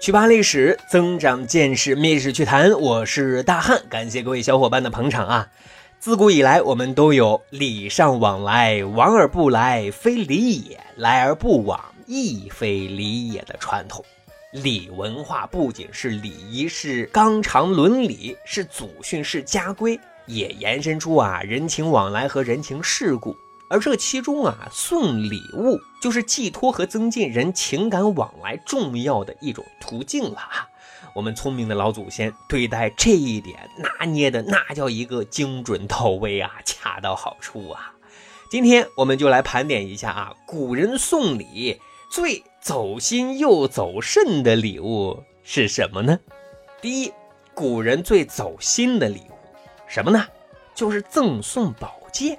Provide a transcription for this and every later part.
去扒历史，增长见识，密史趣谈。我是大汉，感谢各位小伙伴的捧场啊！自古以来，我们都有礼尚往来，往而不来，非礼也；来而不往，亦非礼也的传统。礼文化不仅是礼仪，是纲常伦理，是祖训，是家规，也延伸出啊人情往来和人情世故。而这其中啊，送礼物就是寄托和增进人情感往来重要的一种途径了。我们聪明的老祖先对待这一点拿捏的那叫一个精准到位啊，恰到好处啊。今天我们就来盘点一下啊，古人送礼最走心又走肾的礼物是什么呢？第一，古人最走心的礼物什么呢？就是赠送宝剑。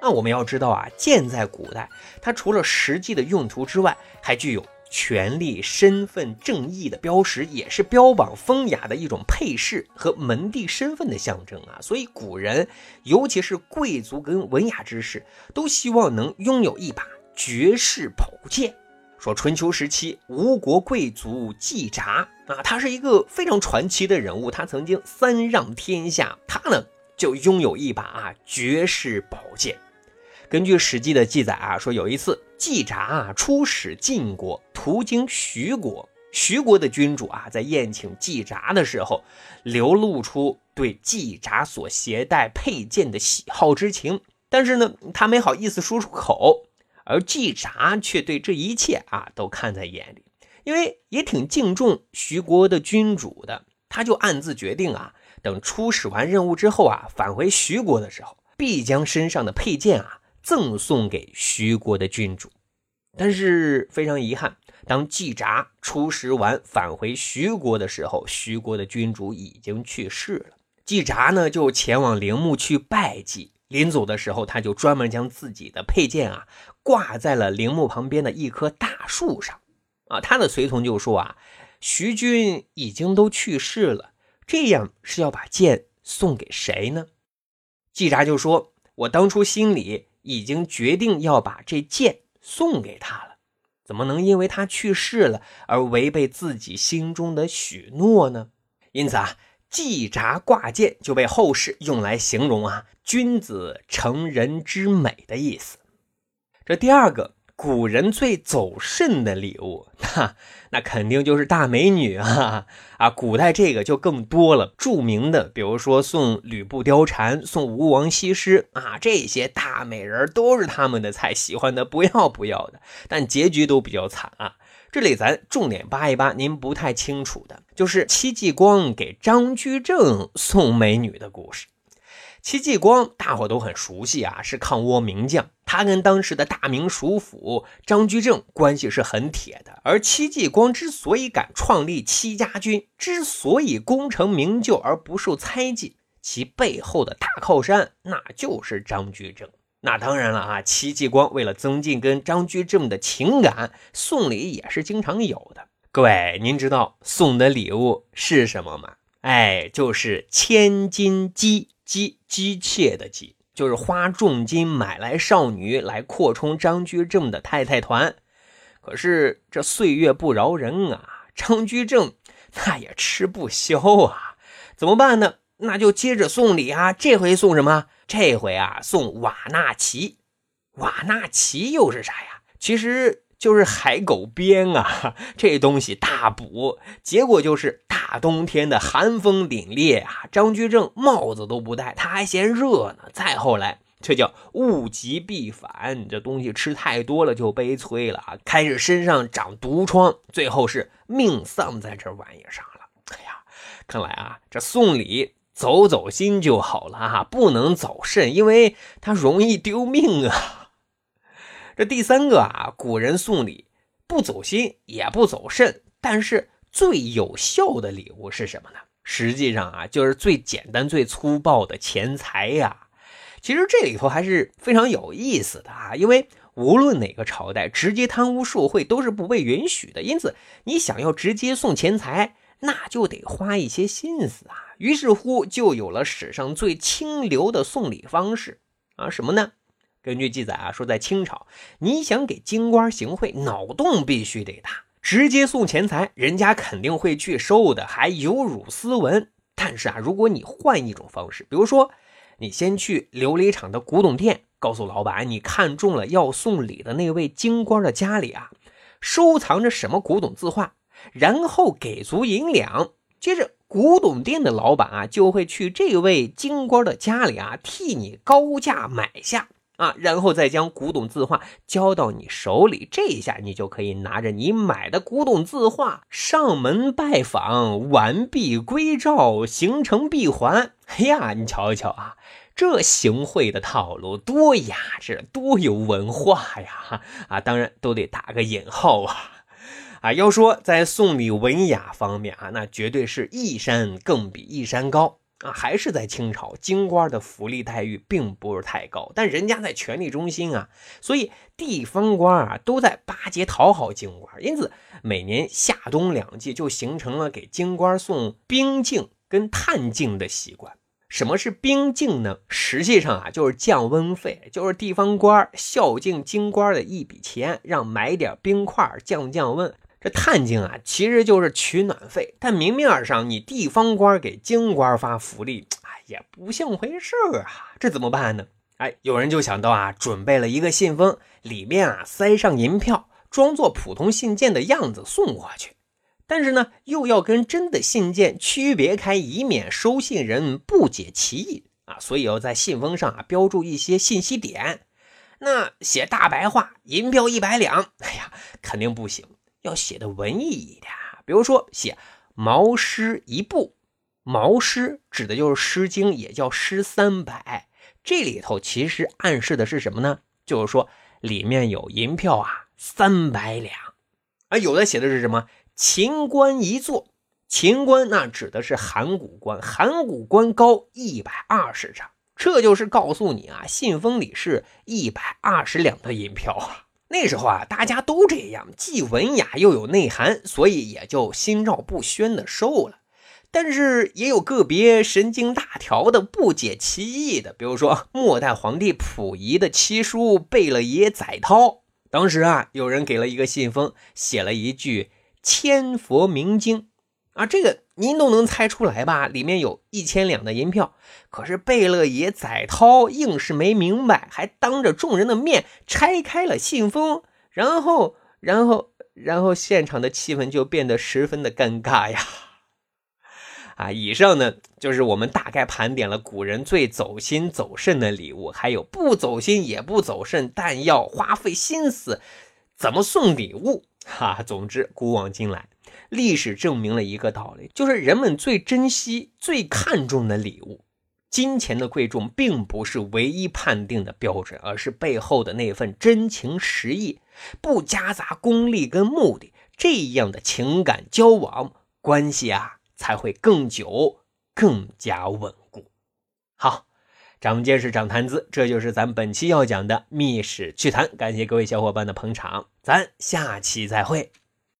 那我们要知道啊，剑在古代，它除了实际的用途之外，还具有权力、身份、正义的标识，也是标榜风雅的一种配饰和门第身份的象征啊。所以古人，尤其是贵族跟文雅之士，都希望能拥有一把绝世宝剑。说春秋时期，吴国贵族季札啊，他是一个非常传奇的人物，他曾经三让天下，他呢就拥有一把啊绝世宝剑。根据《史记》的记载啊，说有一次季札啊出使晋国，途经徐国，徐国的君主啊在宴请季札的时候，流露出对季札所携带佩剑的喜好之情，但是呢，他没好意思说出口，而季札却对这一切啊都看在眼里，因为也挺敬重徐国的君主的，他就暗自决定啊，等出使完任务之后啊，返回徐国的时候，必将身上的佩剑啊。赠送给徐国的君主，但是非常遗憾，当季札出使完返回徐国的时候，徐国的君主已经去世了。季札呢，就前往陵墓去拜祭。临走的时候，他就专门将自己的佩剑啊挂在了陵墓旁边的一棵大树上。啊，他的随从就说啊，徐君已经都去世了，这样是要把剑送给谁呢？季札就说：“我当初心里。”已经决定要把这剑送给他了，怎么能因为他去世了而违背自己心中的许诺呢？因此啊，季札挂剑就被后世用来形容啊君子成人之美的意思。这第二个。古人最走肾的礼物，哈，那肯定就是大美女啊！啊，古代这个就更多了，著名的，比如说送吕布貂蝉、送吴王西施啊，这些大美人都是他们的菜，喜欢的不要不要的，但结局都比较惨啊。这里咱重点扒一扒，您不太清楚的，就是戚继光给张居正送美女的故事。戚继光大伙都很熟悉啊，是抗倭名将。他跟当时的大明首府张居正关系是很铁的。而戚继光之所以敢创立戚家军，之所以功成名就而不受猜忌，其背后的大靠山那就是张居正。那当然了啊，戚继光为了增进跟张居正的情感，送礼也是经常有的。各位，您知道送的礼物是什么吗？哎，就是千金机。机机械的机，就是花重金买来少女来扩充张居正的太太团。可是这岁月不饶人啊，张居正那也吃不消啊，怎么办呢？那就接着送礼啊。这回送什么？这回啊，送瓦纳奇。瓦纳奇又是啥呀？其实。就是海狗鞭啊，这东西大补。结果就是大冬天的寒风凛冽啊，张居正帽子都不戴，他还嫌热呢。再后来，这叫物极必反，这东西吃太多了就悲催了啊，开始身上长毒疮，最后是命丧在这玩意上了。哎呀，看来啊，这送礼走走心就好了啊，不能走肾，因为它容易丢命啊。这第三个啊，古人送礼不走心也不走肾，但是最有效的礼物是什么呢？实际上啊，就是最简单、最粗暴的钱财呀。其实这里头还是非常有意思的啊，因为无论哪个朝代，直接贪污受贿都是不被允许的。因此，你想要直接送钱财，那就得花一些心思啊。于是乎，就有了史上最清流的送礼方式啊，什么呢？根据记载啊，说在清朝，你想给京官行贿，脑洞必须得大，直接送钱财，人家肯定会去收的，还有辱斯文。但是啊，如果你换一种方式，比如说，你先去琉璃厂的古董店，告诉老板你看中了要送礼的那位京官的家里啊，收藏着什么古董字画，然后给足银两，接着古董店的老板啊就会去这位京官的家里啊替你高价买下。啊，然后再将古董字画交到你手里，这一下你就可以拿着你买的古董字画上门拜访，完璧归赵，形成闭环。哎呀，你瞧一瞧啊，这行贿的套路多雅致，多有文化呀！啊，当然都得打个引号啊。啊，要说在送礼文雅方面啊，那绝对是一山更比一山高。啊，还是在清朝，京官的福利待遇并不是太高，但人家在权力中心啊，所以地方官啊都在巴结讨好京官，因此每年夏冬两季就形成了给京官送冰镜跟炭镜的习惯。什么是冰镜呢？实际上啊就是降温费，就是地方官孝敬京官的一笔钱，让买点冰块降降温。这探镜啊，其实就是取暖费，但明面上你地方官给京官发福利，哎，也不像回事啊。这怎么办呢？哎，有人就想到啊，准备了一个信封，里面啊塞上银票，装作普通信件的样子送过去。但是呢，又要跟真的信件区别开，以免收信人不解其意啊。所以要在信封上啊标注一些信息点。那写大白话，银票一百两，哎呀，肯定不行。要写的文艺一点，比如说写毛诗一部，毛诗指的就是《诗经》，也叫诗三百。这里头其实暗示的是什么呢？就是说里面有银票啊，三百两。啊，有的写的是什么秦官一座，秦官那指的是函谷关，函谷关高一百二十丈，这就是告诉你啊，信封里是一百二十两的银票啊。那时候啊，大家都这样，既文雅又有内涵，所以也就心照不宣的收了。但是也有个别神经大条的、不解其意的，比如说末代皇帝溥仪的七叔贝勒爷载涛，当时啊，有人给了一个信封，写了一句“千佛明经”。啊，这个您都能猜出来吧？里面有一千两的银票，可是贝勒爷载涛硬是没明白，还当着众人的面拆开了信封，然后，然后，然后现场的气氛就变得十分的尴尬呀！啊，以上呢就是我们大概盘点了古人最走心走肾的礼物，还有不走心也不走肾，但要花费心思怎么送礼物。哈，总之古往今来。历史证明了一个道理，就是人们最珍惜、最看重的礼物，金钱的贵重并不是唯一判定的标准，而是背后的那份真情实意，不夹杂功利跟目的，这样的情感交往关系啊，才会更久、更加稳固。好，长见识、长谈资，这就是咱本期要讲的《秘史趣谈》。感谢各位小伙伴的捧场，咱下期再会。